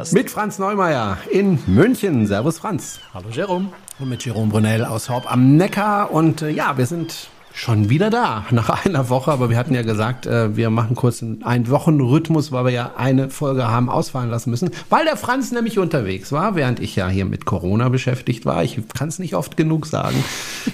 Privatpodcast. Mit Franz Neumeier in München. Servus Franz. Hallo Jerome. Und mit Jerome Brunel aus Horb am Neckar. Und äh, ja, wir sind Schon wieder da, nach einer Woche, aber wir hatten ja gesagt, äh, wir machen kurz einen Wochenrhythmus, weil wir ja eine Folge haben ausfallen lassen müssen, weil der Franz nämlich unterwegs war, während ich ja hier mit Corona beschäftigt war. Ich kann es nicht oft genug sagen.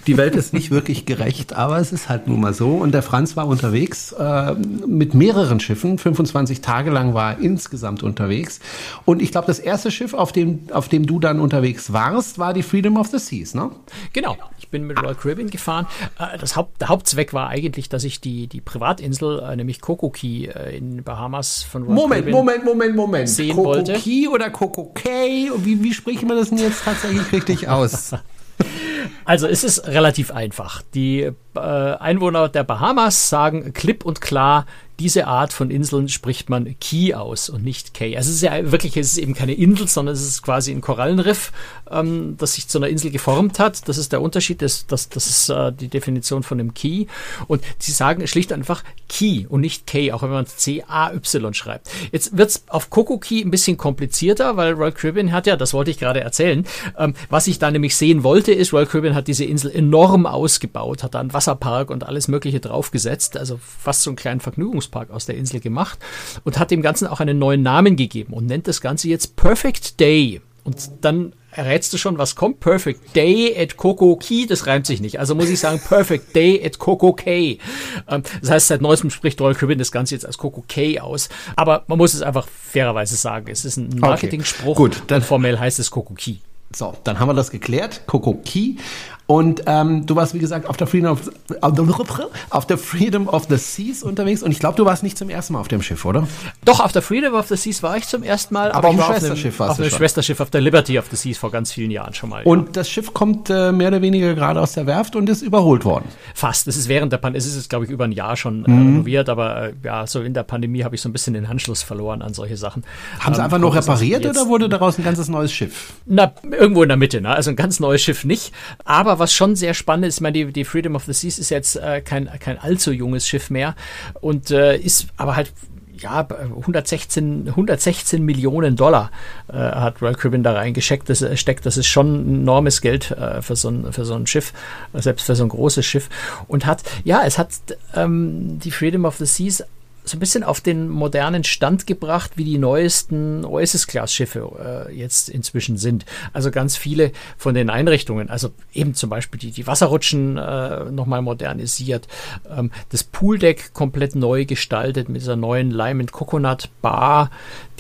Die Welt ist nicht wirklich gerecht, aber es ist halt nun mal so. Und der Franz war unterwegs äh, mit mehreren Schiffen. 25 Tage lang war er insgesamt unterwegs. Und ich glaube, das erste Schiff, auf dem, auf dem du dann unterwegs warst, war die Freedom of the Seas, ne? Genau. Ich bin mit Royal Caribbean gefahren. Äh, das Haupt der Hauptzweck war eigentlich, dass ich die, die Privatinsel, äh, nämlich Coco Key äh, in Bahamas von Royal Moment, Caribbean Moment, Moment, Moment. Sehen Coco wollte. Key oder Coco Key? Wie, wie spricht man das denn jetzt tatsächlich richtig aus? Also es ist relativ einfach. Die Einwohner der Bahamas sagen klipp und klar, diese Art von Inseln spricht man Key aus und nicht Key. Also es ist ja wirklich, es ist eben keine Insel, sondern es ist quasi ein Korallenriff, ähm, das sich zu einer Insel geformt hat. Das ist der Unterschied, das, das, das ist äh, die Definition von einem Key. Und sie sagen schlicht einfach Key und nicht Key, auch wenn man C-A-Y schreibt. Jetzt wird es auf Coco Key ein bisschen komplizierter, weil Royal Caribbean hat ja, das wollte ich gerade erzählen, ähm, was ich da nämlich sehen wollte, ist, Royal Caribbean hat diese Insel enorm ausgebaut, hat da einen Wasserpark und alles mögliche draufgesetzt, also fast so einen kleinen Vergnügungs Vergnügungspark aus der Insel gemacht und hat dem Ganzen auch einen neuen Namen gegeben und nennt das Ganze jetzt Perfect Day. Und dann errätst du schon, was kommt. Perfect Day at Coco Key, das reimt sich nicht. Also muss ich sagen, Perfect Day at Coco Key. Ähm, das heißt, seit neuestem spricht Royal Caribbean das Ganze jetzt als Coco Key aus. Aber man muss es einfach fairerweise sagen. Es ist ein Marketing-Spruch. Okay, gut, dann formell heißt es Coco Key. So, dann haben wir das geklärt. Coco Key. Und ähm, du warst, wie gesagt, auf der, Freedom of, auf der Freedom of the Seas unterwegs. Und ich glaube, du warst nicht zum ersten Mal auf dem Schiff, oder? Doch, auf der Freedom of the Seas war ich zum ersten Mal. Aber, aber auf dem Schwesterschiff warst auf du Auf dem Schwesterschiff, auf der Liberty of the Seas vor ganz vielen Jahren schon mal. Und ja. das Schiff kommt äh, mehr oder weniger gerade aus der Werft und ist überholt worden. Fast. Es ist während der Pandemie, es ist, glaube ich, über ein Jahr schon äh, mhm. renoviert. Aber äh, ja, so in der Pandemie habe ich so ein bisschen den Anschluss verloren an solche Sachen. Haben ähm, sie einfach nur repariert oder wurde daraus ein ganzes neues Schiff? Na, irgendwo in der Mitte. Ne? Also ein ganz neues Schiff nicht. Aber was schon sehr spannend ist, ich meine, die, die Freedom of the Seas ist jetzt äh, kein, kein allzu junges Schiff mehr und äh, ist aber halt ja, 116, 116 Millionen Dollar äh, hat Royal Caribbean da reingesteckt. Das, äh, steckt, das ist schon enormes Geld äh, für, so ein, für so ein Schiff, selbst für so ein großes Schiff. Und hat, ja, es hat ähm, die Freedom of the Seas so ein bisschen auf den modernen Stand gebracht, wie die neuesten Oasis-Class-Schiffe äh, jetzt inzwischen sind. Also ganz viele von den Einrichtungen, also eben zum Beispiel die, die Wasserrutschen äh, nochmal modernisiert, ähm, das Pooldeck komplett neu gestaltet mit dieser neuen Lime and Coconut Bar,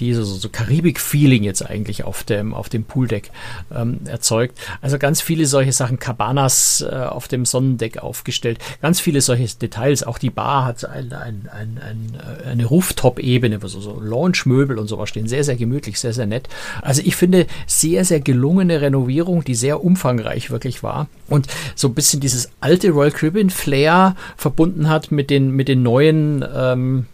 die so, so Karibik-Feeling jetzt eigentlich auf dem, auf dem Pooldeck ähm, erzeugt. Also ganz viele solche Sachen, Cabanas äh, auf dem Sonnendeck aufgestellt, ganz viele solche Details. Auch die Bar hat ein, ein, ein, ein eine Rooftop-Ebene, wo so, Launch-Möbel und sowas stehen. Sehr, sehr gemütlich, sehr, sehr nett. Also ich finde, sehr, sehr gelungene Renovierung, die sehr umfangreich wirklich war. Und so ein bisschen dieses alte Royal Caribbean Flair verbunden hat mit den, mit den neuen ähm,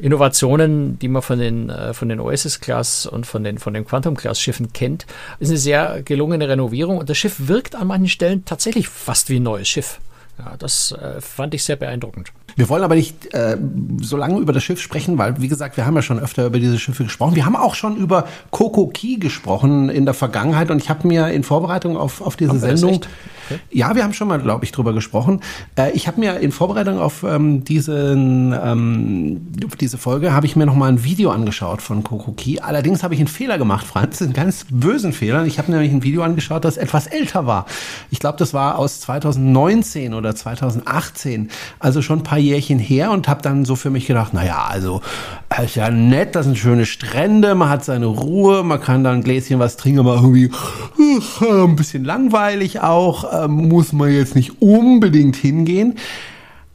Innovationen, die man von den, äh, von den Oasis Class und von den, von den Quantum Class Schiffen kennt, ist eine sehr gelungene Renovierung und das Schiff wirkt an manchen Stellen tatsächlich fast wie ein neues Schiff. Ja, das äh, fand ich sehr beeindruckend. Wir wollen aber nicht äh, so lange über das Schiff sprechen, weil, wie gesagt, wir haben ja schon öfter über diese Schiffe gesprochen. Wir haben auch schon über Coco Key gesprochen in der Vergangenheit und ich habe mir in Vorbereitung auf, auf diese Sendung Ja, wir haben schon mal, glaube ich, drüber gesprochen. Äh, ich habe mir in Vorbereitung auf ähm, diesen, ähm, diese Folge habe ich mir noch mal ein Video angeschaut von Kokoki. Allerdings habe ich einen Fehler gemacht, Franz, einen ganz bösen Fehler. Ich habe nämlich ein Video angeschaut, das etwas älter war. Ich glaube, das war aus 2019 oder 2018, also schon ein paar Jährchen her und habe dann so für mich gedacht, na ja, also ist ja nett, das sind schöne Strände, man hat seine Ruhe, man kann da ein Gläschen was trinken, aber irgendwie äh, ein bisschen langweilig auch äh, muss man jetzt nicht unbedingt hingehen.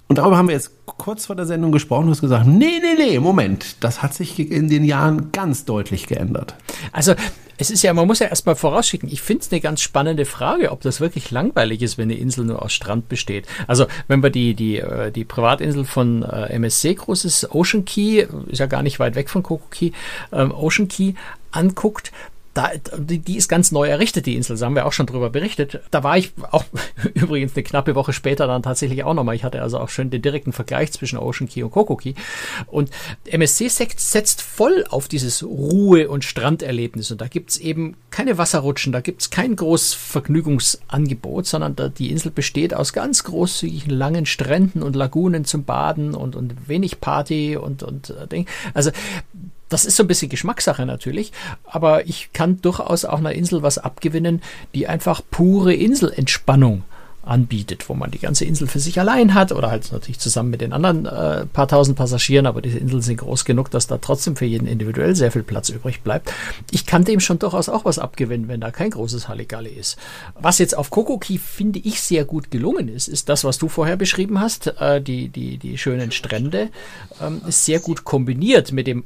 Und darüber haben wir jetzt kurz vor der Sendung gesprochen. Hast gesagt, nee, nee, nee, Moment, das hat sich in den Jahren ganz deutlich geändert. Also es ist ja, man muss ja erstmal vorausschicken, ich finde es eine ganz spannende Frage, ob das wirklich langweilig ist, wenn eine Insel nur aus Strand besteht. Also wenn wir die, die, äh, die Privatinsel von äh, MSC Großes Ocean Key, ist ja gar nicht weit weg von Coco Key, ähm, Ocean Key anguckt, da, die, die ist ganz neu errichtet, die Insel, da haben wir auch schon drüber berichtet. Da war ich auch übrigens eine knappe Woche später dann tatsächlich auch nochmal. Ich hatte also auch schön den direkten Vergleich zwischen Ocean Key und Coco Key. Und MSC setzt voll auf dieses Ruhe- und Stranderlebnis. Und da gibt's eben keine Wasserrutschen, da gibt's kein großes Vergnügungsangebot, sondern da, die Insel besteht aus ganz großzügigen langen Stränden und Lagunen zum Baden und, und wenig Party und, und äh, Ding. Also das ist so ein bisschen Geschmackssache natürlich, aber ich kann durchaus auch einer Insel was abgewinnen, die einfach pure Inselentspannung anbietet, wo man die ganze Insel für sich allein hat oder halt natürlich zusammen mit den anderen äh, paar tausend Passagieren, aber diese Inseln sind groß genug, dass da trotzdem für jeden individuell sehr viel Platz übrig bleibt. Ich kann dem schon durchaus auch was abgewinnen, wenn da kein großes Halligalli ist. Was jetzt auf Kokoki finde ich sehr gut gelungen ist, ist das, was du vorher beschrieben hast, äh, die, die, die schönen Strände, ähm, ist sehr gut kombiniert mit dem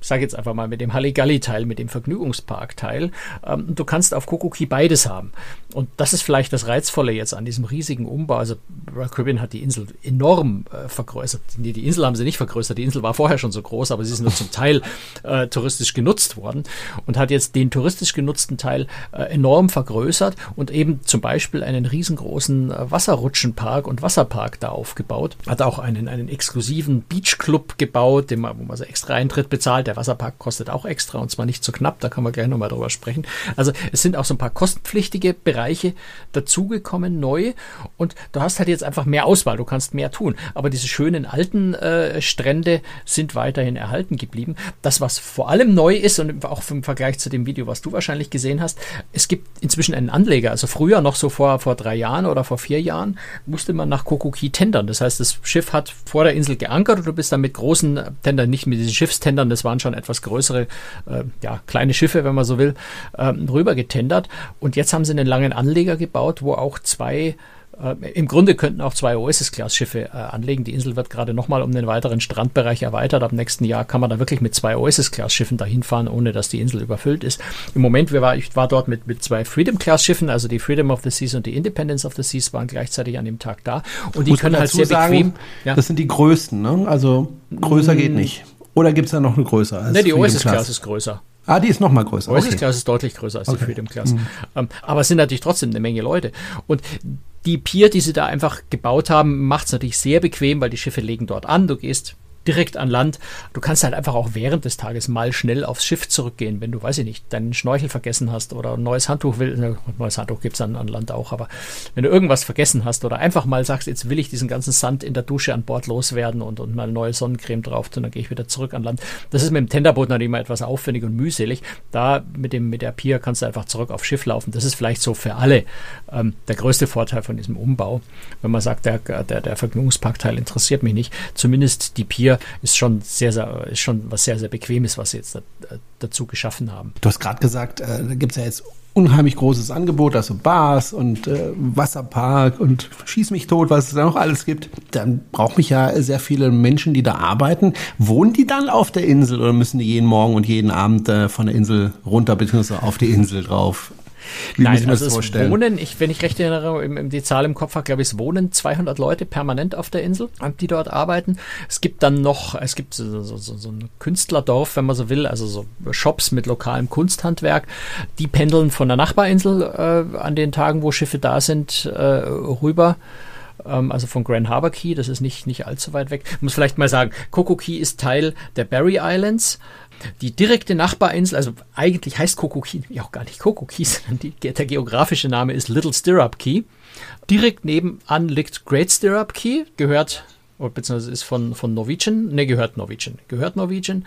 sage jetzt einfach mal mit dem Halligalli-Teil, mit dem Vergnügungspark-Teil. Ähm, du kannst auf Kokoki beides haben. Und das ist vielleicht das Reizvolle jetzt an diesem riesigen Umbau. Also Royal Caribbean hat die Insel enorm äh, vergrößert. Nee, die Insel haben sie nicht vergrößert. Die Insel war vorher schon so groß, aber sie ist nur zum Teil äh, touristisch genutzt worden und hat jetzt den touristisch genutzten Teil äh, enorm vergrößert und eben zum Beispiel einen riesengroßen äh, Wasserrutschenpark und Wasserpark da aufgebaut. Hat auch einen, einen exklusiven Beachclub gebaut, den man, wo man so extra Eintritt bezahlt der Wasserpark kostet auch extra und zwar nicht so knapp, da kann man gleich nochmal drüber sprechen. Also es sind auch so ein paar kostenpflichtige Bereiche dazugekommen, neu und du hast halt jetzt einfach mehr Auswahl, du kannst mehr tun. Aber diese schönen alten äh, Strände sind weiterhin erhalten geblieben. Das, was vor allem neu ist und auch im Vergleich zu dem Video, was du wahrscheinlich gesehen hast, es gibt inzwischen einen Anleger. Also früher noch so vor, vor drei Jahren oder vor vier Jahren musste man nach Kokoki tendern. Das heißt, das Schiff hat vor der Insel geankert und du bist dann mit großen Tendern, nicht mit diesen Schiffstendern, das waren waren schon etwas größere, äh, ja, kleine Schiffe, wenn man so will, ähm, rüber getendert. Und jetzt haben sie einen langen Anleger gebaut, wo auch zwei äh, Im Grunde könnten auch zwei Oasis-Class-Schiffe äh, anlegen. Die Insel wird gerade nochmal um den weiteren Strandbereich erweitert. Ab nächsten Jahr kann man da wirklich mit zwei Oasis-Class-Schiffen dahin fahren, ohne dass die Insel überfüllt ist. Im Moment, wir war, ich war dort mit, mit zwei Freedom-Class-Schiffen, also die Freedom of the Seas und die Independence of the Seas waren gleichzeitig an dem Tag da. Und die können halt sehr sagen, bequem. Ja. Das sind die größten, ne? Also größer mm, geht nicht. Oder gibt es da noch eine größere? Als ne, die Oasis Class ist größer. Ah, die ist noch mal größer. Oasis okay. Class ist deutlich größer als okay. die Freedom Class. Mhm. Ähm, aber es sind natürlich trotzdem eine Menge Leute. Und die Pier, die sie da einfach gebaut haben, macht es natürlich sehr bequem, weil die Schiffe legen dort an. Du gehst direkt an Land. Du kannst halt einfach auch während des Tages mal schnell aufs Schiff zurückgehen, wenn du, weiß ich nicht, deinen Schnorchel vergessen hast oder ein neues Handtuch will. Ne, neues Handtuch gibt's an, an Land auch, aber wenn du irgendwas vergessen hast oder einfach mal sagst, jetzt will ich diesen ganzen Sand in der Dusche an Bord loswerden und, und mal neue Sonnencreme drauf tun, dann gehe ich wieder zurück an Land. Das ist mit dem Tenderboot natürlich immer etwas aufwendig und mühselig. Da mit dem, mit der Pier kannst du einfach zurück aufs Schiff laufen. Das ist vielleicht so für alle ähm, der größte Vorteil von diesem Umbau. Wenn man sagt, der, der, der Vergnügungsparkteil interessiert mich nicht. Zumindest die Pier ist schon sehr, sehr, ist schon was sehr, sehr Bequemes, was sie jetzt da, dazu geschaffen haben. Du hast gerade gesagt, äh, da gibt es ja jetzt unheimlich großes Angebot, also Bars und äh, Wasserpark und Schieß mich tot, was es da noch alles gibt. Dann braucht mich ja sehr viele Menschen, die da arbeiten. Wohnen die dann auf der Insel oder müssen die jeden Morgen und jeden Abend äh, von der Insel runter beziehungsweise auf die Insel drauf? Wie Nein, also es vorstellen? wohnen, ich, wenn ich recht erinnere, im, im, die Zahl im Kopf habe, glaube ich, es wohnen 200 Leute permanent auf der Insel, die dort arbeiten. Es gibt dann noch, es gibt so, so, so, so ein Künstlerdorf, wenn man so will, also so Shops mit lokalem Kunsthandwerk. Die pendeln von der Nachbarinsel äh, an den Tagen, wo Schiffe da sind, äh, rüber ähm, also von Grand Harbor Key, das ist nicht, nicht allzu weit weg. Ich muss vielleicht mal sagen, Coco Key ist Teil der Barry Islands. Die direkte Nachbarinsel, also eigentlich heißt Kokoki ja auch gar nicht Kokoki, sondern die, der geografische Name ist Little Stirrup Key. Direkt nebenan liegt Great Stirrup Key, gehört beziehungsweise ist von, von Norwegian, ne, gehört Norwegian, gehört Norwegian.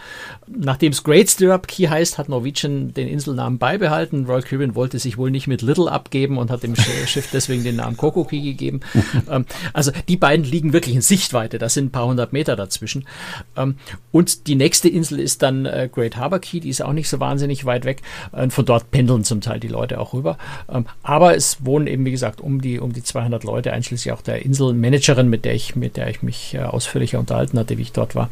Nachdem es Great Stirrup Key heißt, hat Norwegian den Inselnamen beibehalten. Royal Caribbean wollte sich wohl nicht mit Little abgeben und hat dem Schiff deswegen den Namen Coco Key gegeben. ähm, also die beiden liegen wirklich in Sichtweite, das sind ein paar hundert Meter dazwischen. Ähm, und die nächste Insel ist dann äh, Great Harbor Key, die ist auch nicht so wahnsinnig weit weg. Äh, von dort pendeln zum Teil die Leute auch rüber. Ähm, aber es wohnen eben, wie gesagt, um die, um die 200 Leute, einschließlich auch der Inselmanagerin, mit der ich, mit der ich mich äh, ausführlicher unterhalten hatte, wie ich dort war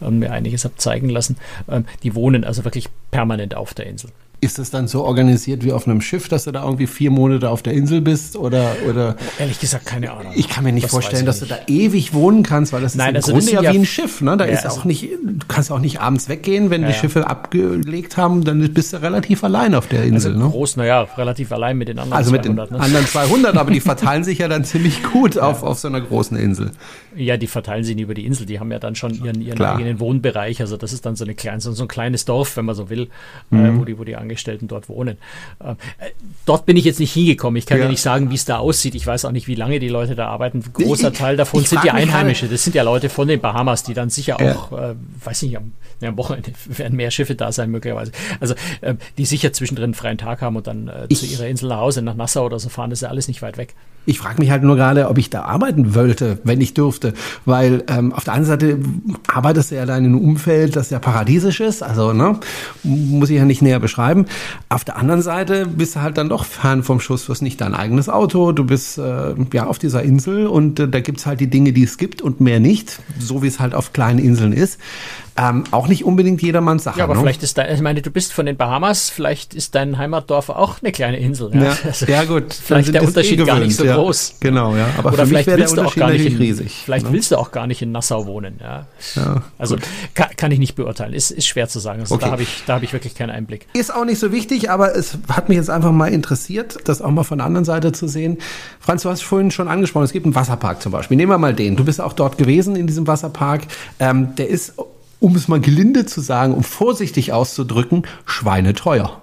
und mir einiges habe zeigen lassen. Ähm, die wohnen also wirklich permanent auf der Insel. Ist das dann so organisiert wie auf einem Schiff, dass du da irgendwie vier Monate auf der Insel bist oder oder? Ehrlich gesagt keine Ahnung. Ich kann mir nicht das vorstellen, dass nicht. du da ewig wohnen kannst, weil das Nein, ist im also Grunde ja wie ein Schiff. Ne? Da ja, ist also auch nicht, du kannst auch nicht abends weggehen, wenn ja, die Schiffe abgelegt haben, dann bist du relativ allein auf der Insel. Also ne? groß, naja, relativ allein mit den anderen also 200. mit den ne? anderen 200, aber die verteilen sich ja dann ziemlich gut auf auf so einer großen Insel. Ja, die verteilen sich nicht über die Insel. Die haben ja dann schon ihren, ihren Klar. eigenen Wohnbereich. Also das ist dann so, eine kleine, so, ein kleines Dorf, wenn man so will, äh, Mhm. wo, die, wo die Angestellten dort wohnen. Äh, dort bin ich jetzt nicht hingekommen. Ich kann ja. Ja. nicht sagen, wie es da aussieht. Ich weiß auch nicht, wie lange die Leute da arbeiten. Ein großer Ich- Teil davon sind die mich Einheimische. Das sind ja Leute von den Bahamas, die dann sicher Ja. auch, äh, weiß nicht, am, ja, am Wochenende werden mehr Schiffe da sein möglicherweise. Also äh, die sicher zwischendrin einen freien Tag haben und dann äh, zu Ich- ihrer Insel nach Hause, nach Nassau oder so fahren. Das ist ja alles nicht weit weg. Ich frage mich halt nur gerade, ob ich da arbeiten wollte, wenn ich dürfte. Weil ähm, auf der einen Seite arbeitest du ja da in einem Umfeld, das ja paradiesisch ist. Also, ne, muss ich ja nicht näher beschreiben. Auf der anderen Seite bist du halt dann doch fern vom Schuss. Du hast nicht dein eigenes Auto. Du bist äh, ja auf dieser Insel und äh, da gibt's halt die Dinge, die es gibt und mehr nicht. So wie es halt auf kleinen Inseln ist. Ähm, auch nicht unbedingt jedermanns Sache. Ja, aber ne? vielleicht ist dein, ich meine, du bist von den Bahamas, vielleicht ist dein Heimatdorf auch eine kleine Insel. Ja, Ja, Also, ja gut. Vielleicht sind der es Unterschied eh gar nicht gewöhnt, so ja. groß. Genau, ja. Aber Oder vielleicht willst du auch gar nicht in, riesig. Vielleicht ne? willst du auch gar nicht in Nassau wohnen. Ja. Ja, Also kann, kann ich nicht beurteilen. Ist, ist schwer zu sagen. Also Okay. da habe ich, da habe ich wirklich keinen Einblick. Ist auch nicht so wichtig, aber es hat mich jetzt einfach mal interessiert, das auch mal von der anderen Seite zu sehen. Franz, du hast vorhin schon angesprochen, es gibt einen Wasserpark zum Beispiel. Nehmen wir mal den. Du bist auch dort gewesen in diesem Wasserpark. Ähm, der ist, um es mal gelinde zu sagen, um vorsichtig auszudrücken, schweineteuer.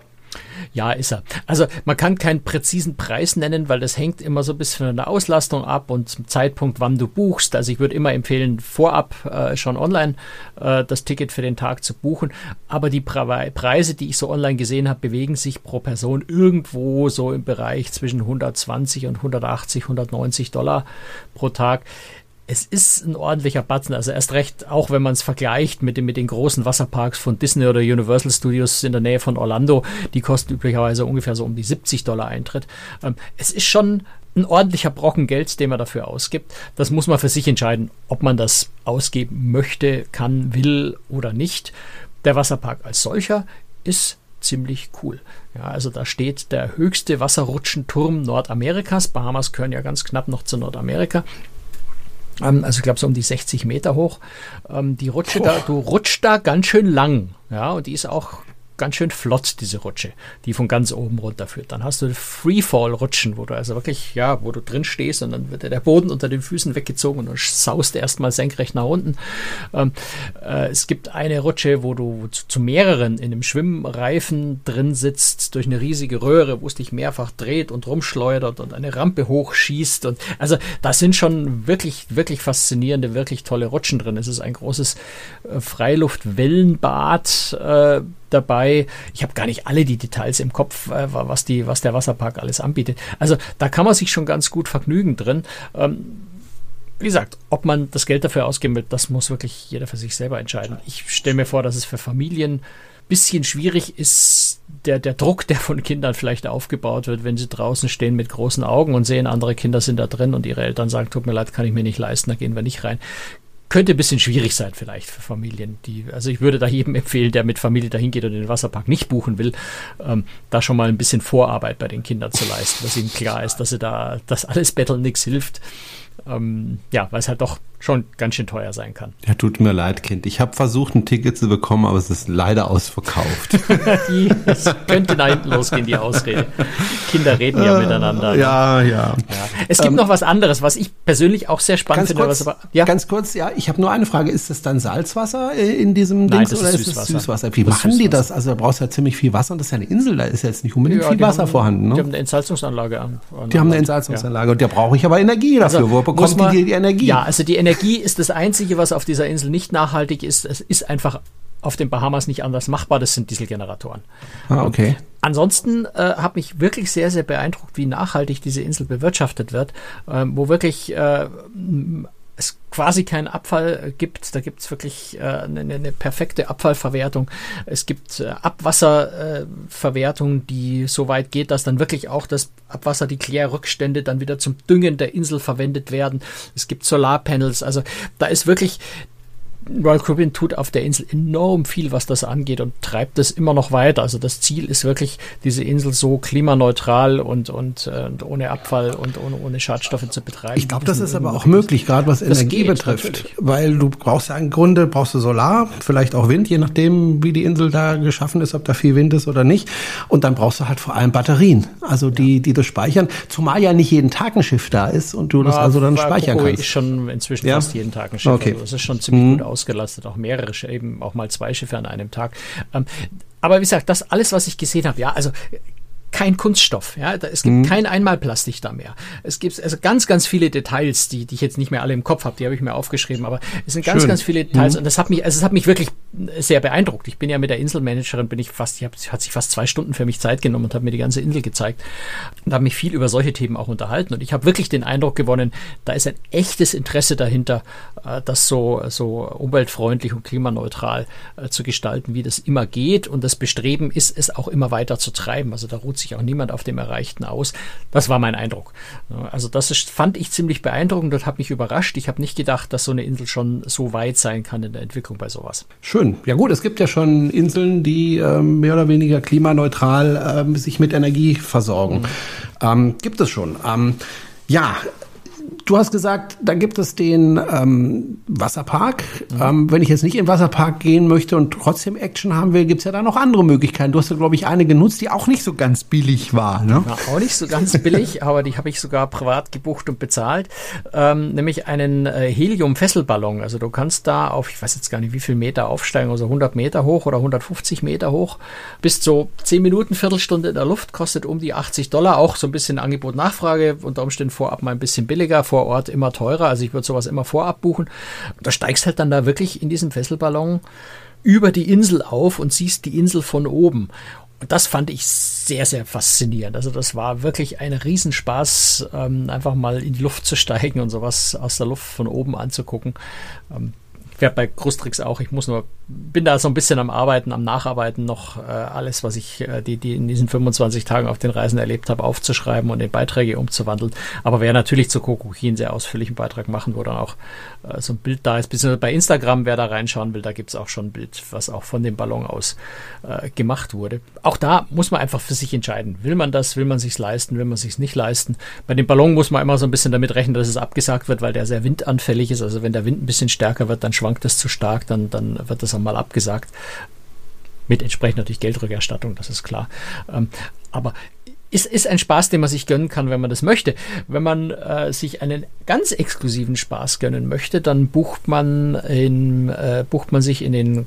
Ja, ist er. Also man kann keinen präzisen Preis nennen, weil das hängt immer so ein bisschen von der Auslastung ab und zum Zeitpunkt, wann du buchst. Also ich würde immer empfehlen, vorab äh, schon online äh, das Ticket für den Tag zu buchen. Aber die Pre Preise, die ich so online gesehen habe, bewegen sich pro Person irgendwo so im Bereich zwischen 120 und 180, 190 Dollar pro Tag es ist ein ordentlicher Batzen. Also erst recht, auch wenn man es vergleicht mit, den- mit den großen Wasserparks von Disney oder Universal Studios in der Nähe von Orlando, die kosten üblicherweise ungefähr so um die 70 Dollar Eintritt. Ähm, es ist schon ein ordentlicher Brocken Geld, den man dafür ausgibt. Das muss man für sich entscheiden, ob man das ausgeben möchte, kann, will oder nicht. Der Wasserpark als solcher ist ziemlich cool. Ja, also da steht der höchste Wasserrutschenturm Nordamerikas. Bahamas gehören ja ganz knapp noch zu Nordamerika. Ähm, also ich glaube so um die 60 Meter hoch. Ähm, die Rutsche da, du rutschst da ganz schön lang. Ja, und die ist auch ganz schön flott, diese Rutsche, die von ganz oben runter führt. Dann hast du Freefall-Rutschen, wo du also wirklich, ja, wo du drin stehst und dann wird der Boden unter den Füßen weggezogen und du saust erstmal senkrecht nach unten. Ähm, äh, es gibt eine Rutsche, wo du zu, zu mehreren in einem Schwimmreifen drin sitzt, durch eine riesige Röhre, wo es dich mehrfach dreht und rumschleudert und eine Rampe hochschießt. Und also da sind schon wirklich, wirklich faszinierende, wirklich tolle Rutschen drin. Es ist ein großes äh, Freiluft-Wellenbad äh, dabei. Ich habe gar nicht alle die Details im Kopf, äh, was, die, was der Wasserpark alles anbietet. Also da kann man sich schon ganz gut vergnügen drin. Ähm, wie gesagt, ob man das Geld dafür ausgeben will, das muss wirklich jeder für sich selber entscheiden. Ich stelle mir vor, dass es für Familien bisschen schwierig ist, der, der Druck, der von Kindern vielleicht aufgebaut wird, wenn sie draußen stehen mit großen Augen und sehen, andere Kinder sind da drin und ihre Eltern sagen, tut mir leid, kann ich mir nicht leisten, da gehen wir nicht rein. Könnte ein bisschen schwierig sein vielleicht für Familien, die, also ich würde da jedem empfehlen, der mit Familie dahin geht und den Wasserpark nicht buchen will, ähm, da schon mal ein bisschen Vorarbeit bei den Kindern zu leisten, dass ihnen klar ist, dass sie da, dass alles Betteln nichts hilft. Ähm, ja, weil es halt doch schon ganz schön teuer sein kann. Ja, tut mir leid, Kind. Ich habe versucht, ein Ticket zu bekommen, aber es ist leider ausverkauft. Die, es könnte nach hinten losgehen, die Ausrede. Kinder reden ja miteinander. ne? ja, ja. Ja. Es gibt Ähm, noch was anderes, was ich persönlich auch sehr spannend finde. kurz, aber, ja, ganz kurz, ja, ich habe nur eine Frage. Ist das dann Salzwasser äh, in diesem Nein, Dings oder ist Süßwasser. Süßwasser? Wie Das machen die Süßwasser. das? Also da brauchst du ja ziemlich viel Wasser und das ist ja eine Insel, da ist ja jetzt nicht unbedingt ja, viel die Wasser haben, vorhanden. Die Ne? haben eine Entsalzungsanlage an. an Die haben eine an- Entsalzungsanlage und da brauche ich aber Energie dafür. Also, Wo muss bekommt man- die die Energie? Ja, also die Energie ist das Einzige, was auf dieser Insel nicht nachhaltig ist. Es ist einfach auf den Bahamas nicht anders machbar. Das sind Dieselgeneratoren. Ah, okay. Ansonsten äh, hat mich wirklich sehr, sehr beeindruckt, wie nachhaltig diese Insel bewirtschaftet wird, ähm, wo wirklich äh, es quasi keinen Abfall äh, gibt. Da gibt es wirklich äh, eine, eine perfekte Abfallverwertung. Es gibt äh, Abwasserverwertung, Verwertung, die so weit geht, dass dann wirklich auch das Abwasser, die Klärrückstände dann wieder zum Düngen der Insel verwendet werden. Es gibt Solarpanels. Also da ist wirklich Royal Caribbean tut auf der Insel enorm viel, was das angeht und treibt es immer noch weiter. Also das Ziel ist wirklich, diese Insel so klimaneutral und, und, und ohne Abfall und ohne, ohne Schadstoffe zu betreiben. Ich glaube, das ist aber auch möglich, gerade was Energie geht, betrifft. Natürlich. Weil du brauchst ja im Grunde, brauchst du Solar, vielleicht auch Wind, je nachdem, wie die Insel da geschaffen ist, ob da viel Wind ist oder nicht. Und dann brauchst du halt vor allem Batterien, also die, die das speichern. Zumal ja nicht jeden Tag ein Schiff da ist und du das ja, also dann speichern Coco kannst. ist schon inzwischen ja? fast jeden Tag ein Schiff. Okay. Also das ist schon ziemlich mhm. gut ausgelastet, auch mehrere, eben auch mal zwei Schiffe an einem Tag. Ähm, aber wie gesagt, das alles, was ich gesehen habe, ja, also kein Kunststoff. Ja, es gibt mhm. kein Einmalplastik da mehr. Es gibt also ganz, ganz viele Details, die, die ich jetzt nicht mehr alle im Kopf habe, die habe ich mir aufgeschrieben, aber es sind ganz, Schön. ganz viele Details mhm. und das hat mich, also es hat mich wirklich sehr beeindruckt. Ich bin ja mit der Inselmanagerin, bin ich fast, die hat sich fast zwei Stunden für mich Zeit genommen und hat mir die ganze Insel gezeigt und habe mich viel über solche Themen auch unterhalten und ich habe wirklich den Eindruck gewonnen, da ist ein echtes Interesse dahinter, äh, das so, so umweltfreundlich und klimaneutral äh, zu gestalten, wie das immer geht und das Bestreben ist, es auch immer weiter zu treiben. Also da ruht sich auch niemand auf dem Erreichten aus. Das war mein Eindruck. Also das ist, fand ich ziemlich beeindruckend und hat mich überrascht. Ich habe nicht gedacht, dass so eine Insel schon so weit sein kann in der Entwicklung bei sowas. Schön. Ja gut, es gibt ja schon Inseln, die ähm, mehr oder weniger klimaneutral ähm, sich mit Energie versorgen. Mhm. Ähm, gibt es schon. Ähm, ja, Du hast gesagt, da gibt es den ähm, Wasserpark. Mhm. Ähm, wenn ich jetzt nicht in den Wasserpark gehen möchte und trotzdem Action haben will, gibt es ja da noch andere Möglichkeiten. Du hast ja, glaube ich, eine genutzt, die auch nicht so ganz billig war. Ne? War auch nicht so ganz billig, aber die habe ich sogar privat gebucht und bezahlt. Ähm, nämlich einen äh, Helium-Fesselballon. Also du kannst da auf, ich weiß jetzt gar nicht, wie viel Meter aufsteigen, also 100 Meter hoch oder 150 Meter hoch. Bis so 10 Minuten, Viertelstunde in der Luft, kostet um die 80 Dollar. Auch so ein bisschen Angebot-Nachfrage, unter Umständen vorab mal ein bisschen billiger vor Ort immer teurer. Also ich würde sowas immer vorab buchen. Da steigst halt dann da wirklich in diesem Fesselballon über die Insel auf und siehst die Insel von oben. Und das fand ich sehr, sehr faszinierend. Also das war wirklich ein Riesenspaß, ähm, einfach mal in die Luft zu steigen und sowas aus der Luft von oben anzugucken. Ähm, werde bei Krustrix auch. Ich muss nur, bin da so ein bisschen am Arbeiten, am Nacharbeiten noch äh, alles, was ich äh, die, die in diesen 25 Tagen auf den Reisen erlebt habe, aufzuschreiben und in Beiträge umzuwandeln. Aber wer natürlich zu Kokoki einen sehr ausführlichen Beitrag machen, wo dann auch äh, so ein Bild da ist, beziehungsweise bei Instagram, wer da reinschauen will, da gibt es auch schon ein Bild, was auch von dem Ballon aus äh, gemacht wurde. Auch da muss man einfach für sich entscheiden. Will man das, will man sich's leisten, will man sich's nicht leisten. Bei dem Ballon muss man immer so ein bisschen damit rechnen, dass es abgesagt wird, weil der sehr windanfällig ist. Also wenn der Wind ein bisschen stärker wird, dann schwankt es zu stark, dann, dann wird das einmal abgesagt. Mit entsprechend natürlich Geldrückerstattung, das ist klar. Ähm, aber ist, ist ein Spaß, den man sich gönnen kann, wenn man das möchte. Wenn man äh, sich einen ganz exklusiven Spaß gönnen möchte, dann bucht man in, äh, bucht man sich in den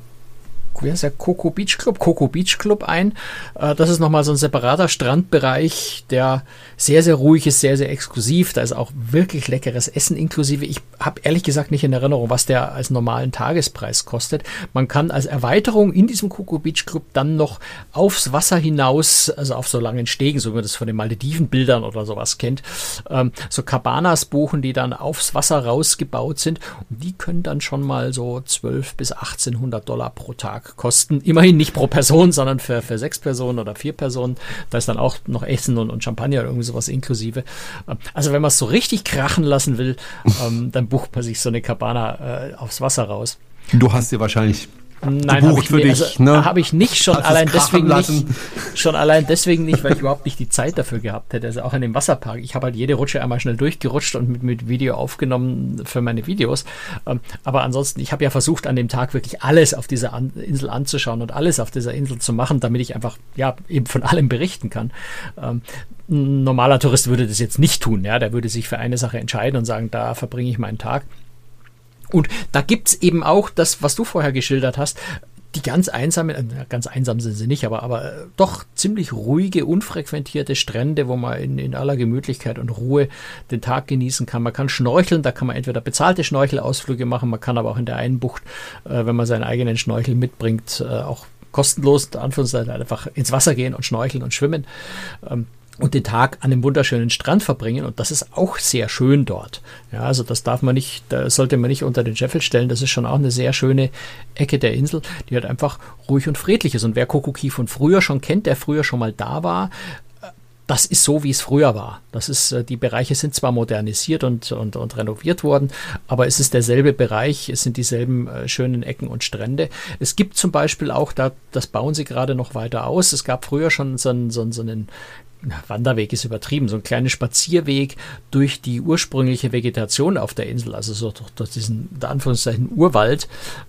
wie heißt der, Coco Beach Club, Coco Beach Club ein. Äh, das ist nochmal so ein separater Strandbereich, der sehr, sehr ruhig ist, sehr, sehr exklusiv. Da ist auch wirklich leckeres Essen inklusive. Ich habe ehrlich gesagt nicht in Erinnerung, was der als normalen Tagespreis kostet. Man kann als Erweiterung in diesem Coco Beach Club dann noch aufs Wasser hinaus, also auf so langen Stegen, so wie man das von den Maledivenbildern oder sowas kennt, ähm, so Cabanas buchen, die dann aufs Wasser rausgebaut sind. Und die können dann schon mal so 12 bis 1800 Dollar pro Tag kosten. Immerhin nicht pro Person, sondern für, für sechs Personen oder vier Personen. Da ist dann auch noch Essen und, und Champagner oder irgendwie sowas inklusive. Ähm, also wenn man es so richtig krachen lassen will, ähm, dann bucht man sich so eine Cabana äh, aufs Wasser raus. Du hast dir wahrscheinlich Nein, habe ich, für dich, also, ne? hab ich nicht schon allein deswegen lassen. nicht schon allein deswegen nicht, weil ich überhaupt nicht die Zeit dafür gehabt hätte. Also auch in dem Wasserpark. Ich habe halt jede Rutsche einmal schnell durchgerutscht und mit, mit Video aufgenommen für meine Videos. Ähm, aber ansonsten, ich habe ja versucht an dem Tag wirklich alles auf dieser an Insel anzuschauen und alles auf dieser Insel zu machen, damit ich einfach ja eben von allem berichten kann. Ähm, ein normaler Tourist würde das jetzt nicht tun. Ja, der würde sich für eine Sache entscheiden und sagen, da verbringe ich meinen Tag. Und da gibt's eben auch das, was du vorher geschildert hast, die ganz einsame, äh, ganz einsam sind sie nicht, aber, aber äh, doch ziemlich ruhige, unfrequentierte Strände, wo man in, in aller Gemütlichkeit und Ruhe den Tag genießen kann. Man kann schnorcheln, da kann man entweder bezahlte Schnorchelausflüge machen, man kann aber auch in der einen Bucht, äh, wenn man seinen eigenen Schnorchel mitbringt, äh, auch kostenlos, in Anführungszeichen, einfach ins Wasser gehen und schnorcheln und schwimmen. Ähm, und den Tag an einem wunderschönen Strand verbringen und das ist auch sehr schön dort. Ja, also das darf man nicht, da sollte man nicht unter den Scheffel stellen. Das ist schon auch eine sehr schöne Ecke der Insel, die halt einfach ruhig und friedlich ist. Und wer Kokoki von früher schon kennt, der früher schon mal da war, das ist so, wie es früher war. Das ist, äh, die Bereiche sind zwar modernisiert und, und, und renoviert worden, aber es ist derselbe Bereich, es sind dieselben äh, schönen Ecken und Strände. Es gibt zum Beispiel auch, da, das bauen sie gerade noch weiter aus. Es gab früher schon so einen, so, so einen Wanderweg ist übertrieben, so ein kleiner Spazierweg durch die ursprüngliche Vegetation auf der Insel, also so durch, diesen, in Anführungszeichen, Urwald,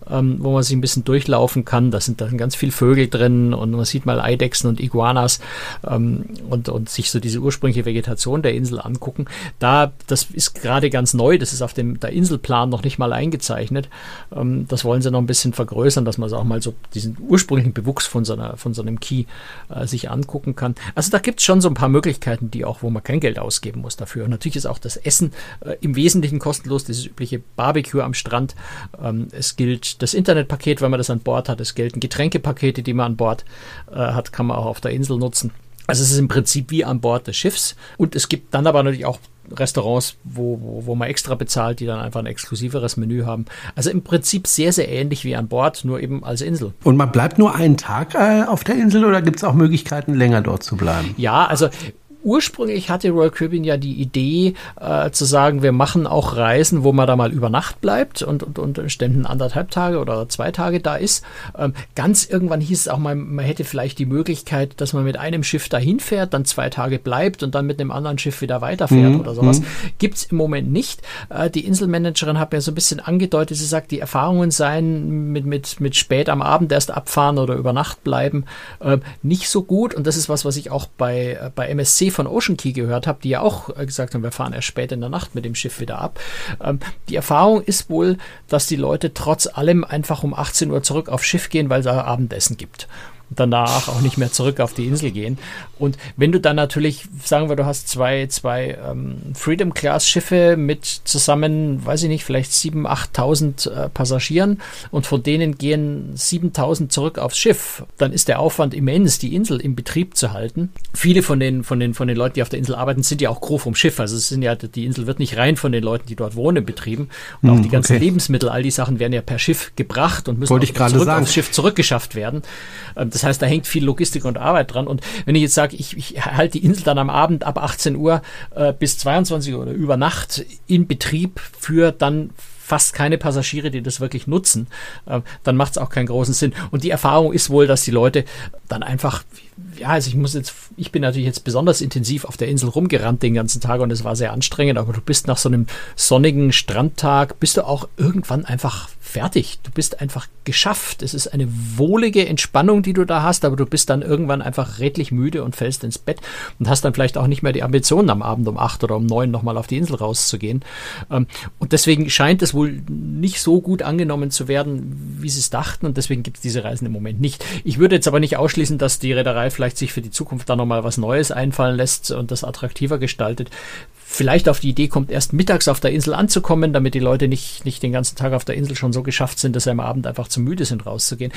ähm, wo man sich ein bisschen durchlaufen kann. Da sind dann ganz viele Vögel drin und man sieht mal Eidechsen und Iguanas ähm, und, und sich so diese ursprüngliche Vegetation der Insel angucken. Da, das ist gerade ganz neu, das ist auf dem der Inselplan noch nicht mal eingezeichnet. Ähm, das wollen sie noch ein bisschen vergrößern, dass man so auch mal so diesen ursprünglichen Bewuchs von so, von so einem Key äh, sich angucken kann. Also da gibt es schon so ein paar Möglichkeiten, die auch, wo man kein Geld ausgeben muss dafür. Und natürlich ist auch das Essen äh, im Wesentlichen kostenlos, dieses übliche Barbecue am Strand. Ähm, es gilt das Internetpaket, wenn man das an Bord hat. Es gelten Getränkepakete, die man an Bord äh, hat, kann man auch auf der Insel nutzen. Also es ist im Prinzip wie an Bord des Schiffs. Und es gibt dann aber natürlich auch Restaurants, wo, wo, wo man extra bezahlt, die dann einfach ein exklusiveres Menü haben. Also im Prinzip sehr, sehr ähnlich wie an Bord, nur eben als Insel. Und man bleibt nur einen Tag äh, auf der Insel oder gibt es auch Möglichkeiten, länger dort zu bleiben? Ja, also ursprünglich hatte Royal Caribbean ja die Idee äh, zu sagen, wir machen auch Reisen, wo man da mal über Nacht bleibt und, und, und Ständen anderthalb Tage oder zwei Tage da ist. Ähm, ganz irgendwann hieß es auch mal, man hätte vielleicht die Möglichkeit, dass man mit einem Schiff dahin fährt, dann zwei Tage bleibt und dann mit einem anderen Schiff wieder weiterfährt mhm. oder sowas. Mhm. Gibt's im Moment nicht. Äh, die Inselmanagerin hat mir so ein bisschen angedeutet, sie sagt, die Erfahrungen seien mit, mit, mit spät am Abend erst abfahren oder über Nacht bleiben äh, nicht so gut. Und das ist was, was ich auch bei, äh, bei MSC von Ocean Key gehört habe, die ja auch äh, gesagt haben, wir fahren erst spät in der Nacht mit dem Schiff wieder ab. Ähm, die Erfahrung ist wohl, dass die Leute trotz allem einfach um 18 Uhr zurück aufs Schiff gehen, weil es Abendessen gibt danach auch nicht mehr zurück auf die Insel gehen. Und wenn du dann natürlich, sagen wir, du hast zwei, zwei ähm, Freedom Class Schiffe mit zusammen, weiß ich nicht, vielleicht 7.000, 8.000 äh, Passagieren und von denen gehen 7.000 zurück aufs Schiff, dann ist der Aufwand immens, die Insel im Betrieb zu halten. Viele von den, von den, von den Leuten, die auf der Insel arbeiten, sind ja auch Crew vom Schiff. Also es sind ja, die Insel wird nicht rein von den Leuten, die dort wohnen, betrieben. Und auch hm, die ganzen okay. Lebensmittel, all die Sachen werden ja per Schiff gebracht und müssen Wollte ich zurück sagen. aufs Schiff zurückgeschafft werden. Ähm, das heißt, da hängt viel Logistik und Arbeit dran. Und wenn ich jetzt sage, ich, ich halte die Insel dann am Abend ab 18 Uhr äh, bis 22 Uhr oder über Nacht in Betrieb für dann fast keine Passagiere, die das wirklich nutzen, äh, dann macht es auch keinen großen Sinn. Und die Erfahrung ist wohl, dass die Leute dann einfach, ja, also ich muss jetzt, ich bin natürlich jetzt besonders intensiv auf der Insel rumgerannt den ganzen Tag und es war sehr anstrengend, aber du bist nach so einem sonnigen Strandtag, bist du auch irgendwann einfach fertig. Du bist einfach geschafft. Es ist eine wohlige Entspannung, die du da hast, aber du bist dann irgendwann einfach redlich müde und fällst ins Bett und hast dann vielleicht auch nicht mehr die Ambitionen am Abend um acht oder um neun nochmal auf die Insel rauszugehen. Ähm, und deswegen scheint es wohl nicht so gut angenommen zu werden, wie sie es dachten und deswegen gibt es diese Reisen im Moment nicht. Ich würde jetzt aber nicht ausschließen, dass die Reederei vielleicht sich für die Zukunft da nochmal was Neues einfallen lässt und das attraktiver gestaltet vielleicht auf die Idee kommt, erst mittags auf der Insel anzukommen, damit die Leute nicht, nicht den ganzen Tag auf der Insel schon so geschafft sind, dass sie am Abend einfach zu müde sind, rauszugehen.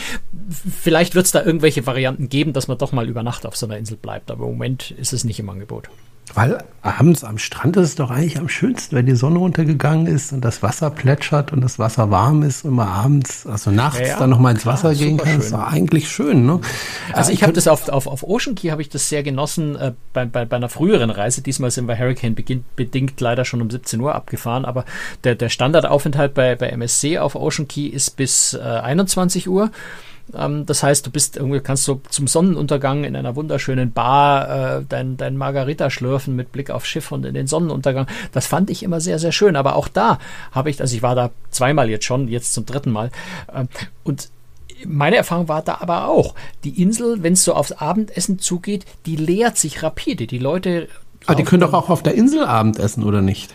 Vielleicht wird es da irgendwelche Varianten geben, dass man doch mal über Nacht auf so einer Insel bleibt, aber im Moment ist es nicht im Angebot. Weil abends am Strand ist es doch eigentlich am schönsten, wenn die Sonne untergegangen ist und das Wasser plätschert und das Wasser warm ist und man abends, also nachts ja, ja, dann noch mal ins klar, Wasser gehen kann. Das war eigentlich schön. Ne? Also ich habe das auf, auf, auf Ocean Key habe ich das sehr genossen äh, bei, bei, bei einer früheren Reise. Diesmal sind wir Hurricane bedingt leider schon um 17 Uhr abgefahren, aber der, der Standardaufenthalt bei, bei MSC auf Ocean Key ist bis äh, 21 Uhr. Ähm, das heißt, du bist irgendwie, kannst du zum Sonnenuntergang in einer wunderschönen Bar äh, dein, dein Margarita schlürfen mit Blick aufs Schiff und in den Sonnenuntergang. Das fand ich immer sehr, sehr schön. Aber auch da habe ich, also ich war da zweimal jetzt schon, jetzt zum dritten Mal. Äh, und meine Erfahrung war da aber auch, die Insel, wenn es so aufs Abendessen zugeht, die leert sich rapide. Die Leute. Aber ah, die können doch auch auf der Insel Abendessen, oder nicht?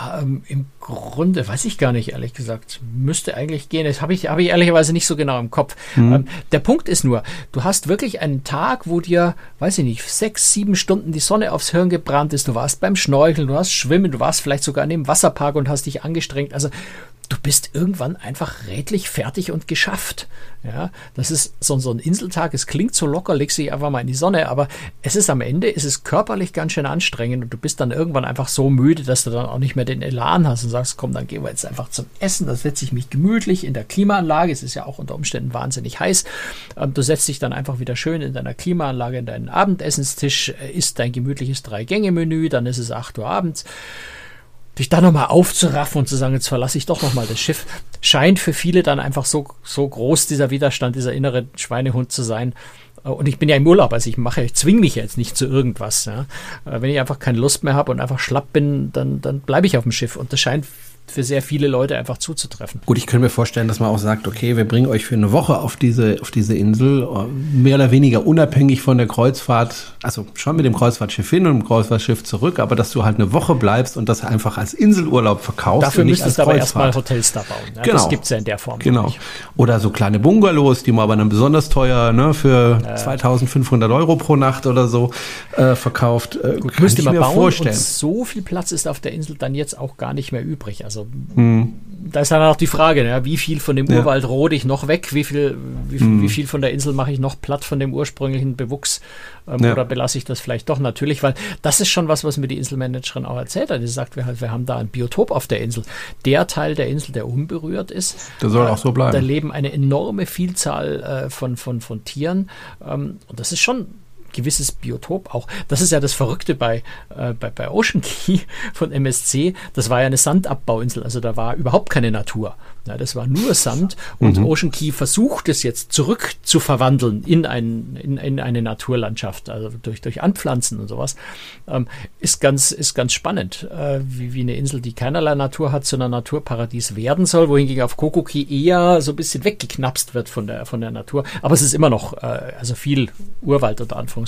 Ähm, Im Grunde weiß ich gar nicht, ehrlich gesagt. Müsste eigentlich gehen. Das habe ich, hab ich ehrlicherweise nicht so genau im Kopf. Mhm. Ähm, der Punkt ist nur, du hast wirklich einen Tag, wo dir, weiß ich nicht, sechs, sieben Stunden die Sonne aufs Hirn gebrannt ist. Du warst beim Schnorcheln, du hast Schwimmen, du warst vielleicht sogar in dem Wasserpark und hast dich angestrengt. Also du bist irgendwann einfach rätlich fertig und geschafft. Ja, das ist so, so ein Inseltag. Es klingt so locker, legst dich einfach mal in die Sonne, aber es ist am Ende, es ist körperlich ganz schön anstrengend und du bist dann irgendwann einfach so müde, dass du dann auch nicht mehr den Elan hast und sagst, komm, dann gehen wir jetzt einfach zum Essen. Da setze ich mich gemütlich in der Klimaanlage. Es ist ja auch unter Umständen wahnsinnig heiß. Ähm, du setzt dich dann einfach wieder schön in deiner Klimaanlage in deinen Abendessenstisch, äh, isst dein gemütliches Drei-Gänge-Menü, dann ist es 8 Uhr abends dich da nochmal aufzuraffen und zu sagen, jetzt verlasse ich doch nochmal das Schiff, scheint für viele dann einfach so, so groß dieser Widerstand, dieser innere Schweinehund zu sein. Und ich bin ja im Urlaub, also ich mache, ich zwinge mich jetzt nicht zu irgendwas. Ja. Wenn ich einfach keine Lust mehr habe und einfach schlapp bin, dann, dann bleibe ich auf dem Schiff. Und das scheint für sehr viele Leute einfach zuzutreffen. Gut, ich könnte mir vorstellen, dass man auch sagt, okay, wir bringen euch für eine Woche auf diese, auf diese Insel, mehr oder weniger unabhängig von der Kreuzfahrt, also schon mit dem Kreuzfahrtschiff hin und dem Kreuzfahrtschiff zurück, aber dass du halt eine Woche bleibst und das einfach als Inselurlaub verkaufst. Dafür müsstest du aber erstmal Hotels da bauen. Ja, genau. Das gibt es ja in der Form. Genau. Oder so kleine Bungalows, die man aber dann besonders teuer ne, für äh. 2500 Euro pro Nacht oder so äh, verkauft. Äh, Gut, müsste man mir bauen vorstellen. Und so viel Platz ist auf der Insel dann jetzt auch gar nicht mehr übrig. Also also mhm. da ist dann auch die Frage, ne, wie viel von dem ja. Urwald rode ich noch weg, wie viel, wie, mhm. wie, viel von der Insel mache ich noch platt von dem ursprünglichen Bewuchs ähm, ja. oder belasse ich das vielleicht doch natürlich, weil das ist schon was, was mir die Inselmanagerin auch erzählt hat. Sie sagt, wir, wir haben da ein Biotop auf der Insel. Der Teil der Insel, der unberührt ist, der soll äh, auch so bleiben. Da leben eine enorme Vielzahl äh, von, von, von Tieren ähm, und das ist schon gewisses Biotop auch. Das ist ja das Verrückte bei, äh, bei, bei Ocean Key von MSC. Das war ja eine Sandabbauinsel, also da war überhaupt keine Natur. Ja, das war nur Sand und mhm. Ocean Key versucht es jetzt zurück zu verwandeln in, ein, in, in eine Naturlandschaft, also durch, durch Anpflanzen und sowas. Ähm, ist, ganz, ist ganz spannend, äh, wie, wie eine Insel, die keinerlei Natur hat, zu einer Naturparadies werden soll, wohingegen auf Kokoki eher so ein bisschen weggeknapst wird von der, von der Natur. Aber es ist immer noch äh, also viel Urwald unter Anführungszeichen,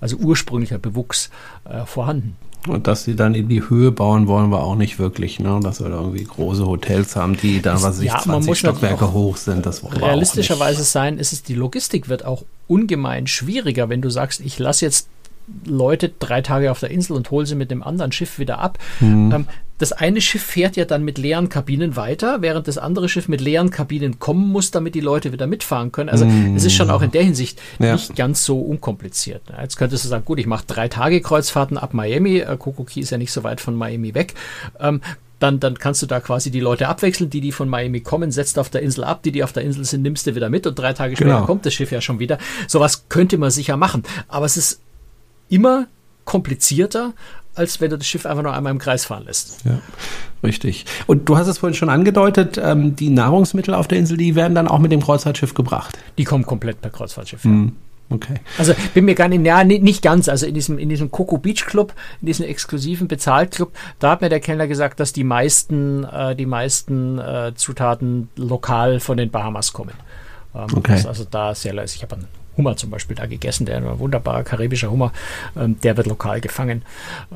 also ursprünglicher Bewuchs äh, vorhanden. Und dass sie dann in die Höhe bauen wollen, war auch nicht wirklich, ne? Dass wir da irgendwie große Hotels haben, die da, was ich, ja, 20 Stockwerke hoch sind. Das war realistischerweise sein, ist es, die Logistik wird auch ungemein schwieriger, wenn du sagst, ich lasse jetzt Leute drei Tage auf der Insel und hole sie mit dem anderen Schiff wieder ab. Mhm. Ähm, das eine Schiff fährt ja dann mit leeren Kabinen weiter, während das andere Schiff mit leeren Kabinen kommen muss, damit die Leute wieder mitfahren können. Also mm. es ist schon auch in der Hinsicht ja. nicht ganz so unkompliziert. Jetzt könntest du sagen, gut, ich mache drei Tage Kreuzfahrten ab Miami. Äh, Kokoki ist ja nicht so weit von Miami weg. Ähm, dann, dann kannst du da quasi die Leute abwechseln, die, die von Miami kommen, setzt auf der Insel ab, die, die auf der Insel sind, nimmst du wieder mit und drei Tage später genau. kommt das Schiff ja schon wieder. Sowas könnte man sicher machen. Aber es ist immer komplizierter, als wenn du das Schiff einfach nur einmal im Kreis fahren lässt. Ja, richtig. Und du hast es vorhin schon angedeutet, ähm, die Nahrungsmittel auf der Insel, die werden dann auch mit dem Kreuzfahrtschiff gebracht. Die kommen komplett per Kreuzfahrtschiff. Ja. Mm. Okay. Also bin mir gar nicht, ja, nicht ganz. Also in diesem, in diesem Coco Beach Club, in diesem exklusiven Bezahlclub, da hat mir der Kellner gesagt, dass die meisten, äh, die meisten äh, Zutaten lokal von den Bahamas kommen. Ähm, okay. also da sehr, also ich habe einen Hummer zum Beispiel da gegessen, der ein wunderbarer karibischer Hummer, ähm, der wird lokal gefangen.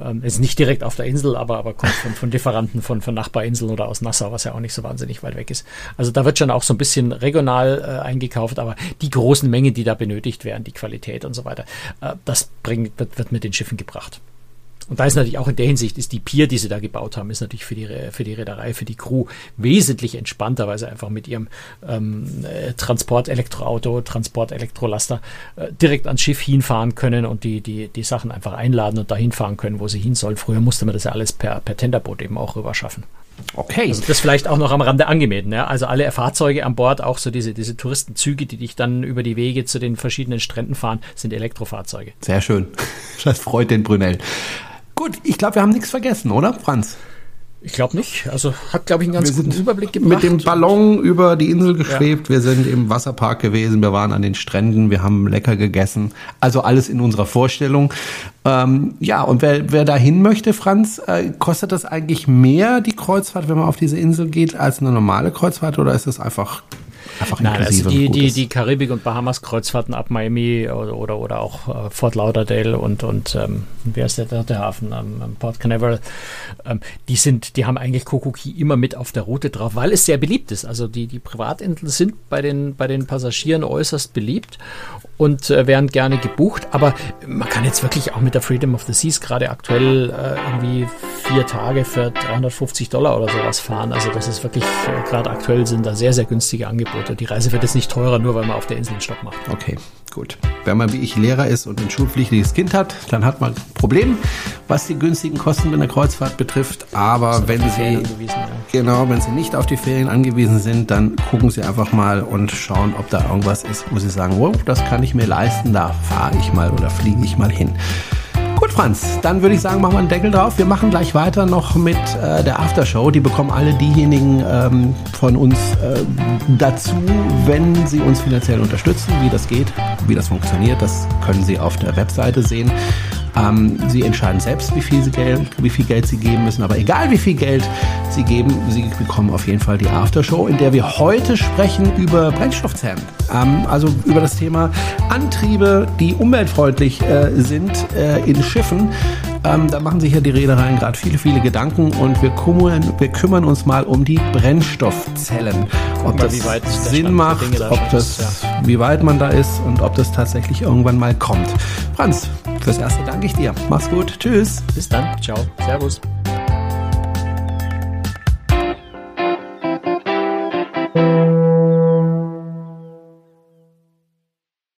Ähm, ist nicht direkt auf der Insel, aber, aber kommt von, von Lieferanten von, von Nachbarinseln oder aus Nassau, was ja auch nicht so wahnsinnig weit weg ist. Also da wird schon auch so ein bisschen regional äh, eingekauft, aber die großen Mengen, die da benötigt werden, die Qualität und so weiter, äh, das bringt, wird, wird mit den Schiffen gebracht. Und da ist natürlich auch in der Hinsicht, ist die Pier, die sie da gebaut haben, ist natürlich für die, für die Reederei, für die Crew wesentlich entspannter, weil sie einfach mit ihrem ähm, äh, Transport-Elektroauto, Transport-Elektrolaster äh, direkt ans Schiff hinfahren können und die, die, die Sachen einfach einladen und dahin fahren können, wo sie hin sollen. Früher musste man das ja alles per, per Tenderboot eben auch rüber schaffen. Okay. Also das vielleicht auch noch am Rande angemeldet. Ja? Also alle Fahrzeuge an Bord, auch so diese, diese Touristenzüge, die dich dann über die Wege zu den verschiedenen Stränden fahren, sind Elektrofahrzeuge. Sehr schön. Das freut den Brunel. Gut, ich glaube, wir haben nichts vergessen, oder, Franz? Ich glaube nicht. Also hat, glaube ich, einen ganz guten Überblick gebracht. Mit dem Ballon über die Insel geschwebt. Ja. Wir sind im Wasserpark gewesen. Wir waren an den Stränden. Wir haben lecker gegessen. Also alles in unserer Vorstellung. Ähm, ja, und wer, wer da hin möchte, Franz, äh, kostet das eigentlich mehr, die Kreuzfahrt, wenn man auf diese Insel geht, als eine normale Kreuzfahrt? Oder ist das einfach Einfach Nein, also die, die, die Karibik- und Bahamas-Kreuzfahrten ab Miami oder, oder, oder auch äh, Fort Lauderdale und, und ähm, wer ist der dritte Hafen? Ähm, Port Canaveral. Ähm, die sind, die haben eigentlich Kokoki immer mit auf der Route drauf, weil es sehr beliebt ist. Also die, die Privatinseln sind bei den, bei den Passagieren äußerst beliebt und äh, werden gerne gebucht. Aber man kann jetzt wirklich auch mit der Freedom of the Seas gerade aktuell äh, irgendwie vier Tage für 350 Dollar oder sowas fahren. Also das ist wirklich, äh, gerade aktuell sind da sehr, sehr günstige Angebote. Die Reise wird jetzt nicht teurer, nur weil man auf der Insel einen Stopp macht. Okay, gut. Wenn man wie ich Lehrer ist und ein schulpflichtiges Kind hat, dann hat man ein Problem, was die günstigen Kosten in der Kreuzfahrt betrifft. Aber wenn Sie, ja. genau, wenn Sie nicht auf die Ferien angewiesen sind, dann gucken Sie einfach mal und schauen, ob da irgendwas ist, wo Sie sagen, wow, das kann ich mir leisten, da fahre ich mal oder fliege ich mal hin. Gut, Franz, dann würde ich sagen, machen wir einen Deckel drauf. Wir machen gleich weiter noch mit äh, der Aftershow. Die bekommen alle diejenigen ähm, von uns äh, dazu, wenn sie uns finanziell unterstützen. Wie das geht, wie das funktioniert, das können Sie auf der Webseite sehen. Ähm, sie entscheiden selbst, wie viel, sie Geld, wie viel Geld sie geben müssen. Aber egal wie viel Geld sie geben, sie bekommen auf jeden Fall die Aftershow, in der wir heute sprechen über Brennstoffzellen. Ähm, also über das Thema Antriebe, die umweltfreundlich äh, sind äh, in Schiffen. Ähm, da machen sich ja die Reedereien gerade viele, viele Gedanken und wir kümmern, wir kümmern uns mal um die Brennstoffzellen. Ob das Sinn macht, ob das, ist, ja. wie weit man da ist und ob das tatsächlich irgendwann mal kommt. Franz, fürs Erste danke ich dir. Mach's gut. Tschüss. Bis dann. Ciao. Servus.